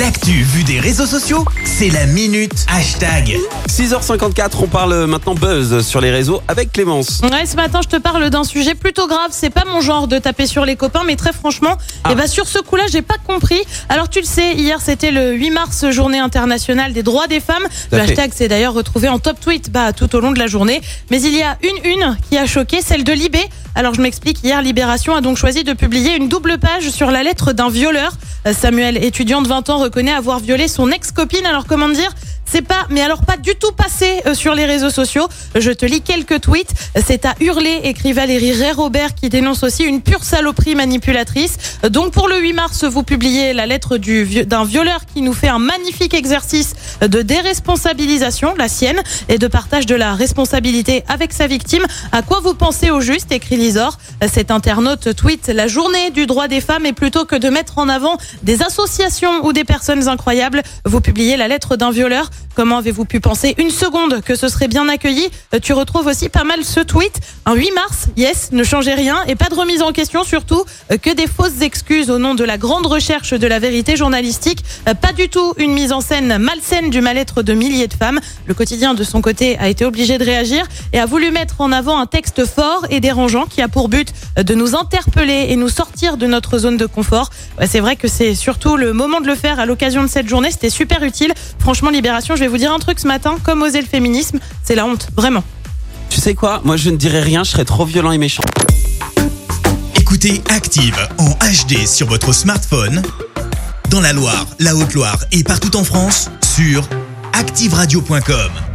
L'actu vue des réseaux sociaux, c'est la minute hashtag. 6h54, on parle maintenant buzz sur les réseaux avec Clémence. Ouais, ce matin, je te parle d'un sujet plutôt grave. C'est pas mon genre de taper sur les copains, mais très franchement, Ah. eh ben, sur ce coup-là, j'ai pas compris. Alors, tu le sais, hier, c'était le 8 mars, journée internationale des droits des femmes. Le fait. hashtag s'est d'ailleurs retrouvé en top tweet bah, tout au long de la journée. Mais il y a une une qui a choqué, celle de Libé. Alors, je m'explique. Hier, Libération a donc choisi de publier une double page sur la lettre d'un violeur. Samuel, étudiant de 20 ans, reconnaît avoir violé son ex-copine. Alors, comment dire pas, mais alors pas du tout passé euh, sur les réseaux sociaux. Je te lis quelques tweets. C'est à hurler, écrit Valérie Ray-Robert qui dénonce aussi une pure saloperie manipulatrice. Donc pour le 8 mars, vous publiez la lettre du d'un violeur qui nous fait un magnifique exercice de déresponsabilisation, la sienne, et de partage de la responsabilité avec sa victime. À quoi vous pensez au juste, écrit Lisor. Cet internaute tweet la journée du droit des femmes et plutôt que de mettre en avant des associations ou des personnes incroyables, vous publiez la lettre d'un violeur. Comment avez-vous pu penser une seconde que ce serait bien accueilli Euh, Tu retrouves aussi pas mal ce tweet. Un 8 mars, yes, ne changez rien et pas de remise en question surtout euh, que des fausses excuses au nom de la grande recherche de la vérité journalistique. Euh, Pas du tout une mise en scène malsaine du mal-être de milliers de femmes. Le quotidien de son côté a été obligé de réagir et a voulu mettre en avant un texte fort et dérangeant qui a pour but de nous interpeller et nous sortir de notre zone de confort. C'est vrai que c'est surtout le moment de le faire à l'occasion de cette journée. C'était super utile. Franchement, Libération, je vais vous dire un truc ce matin. Comme oser le féminisme, c'est la honte, vraiment. Tu sais quoi? Moi je ne dirais rien, je serais trop violent et méchant. Écoutez Active en HD sur votre smartphone, dans la Loire, la Haute-Loire et partout en France, sur activeradio.com.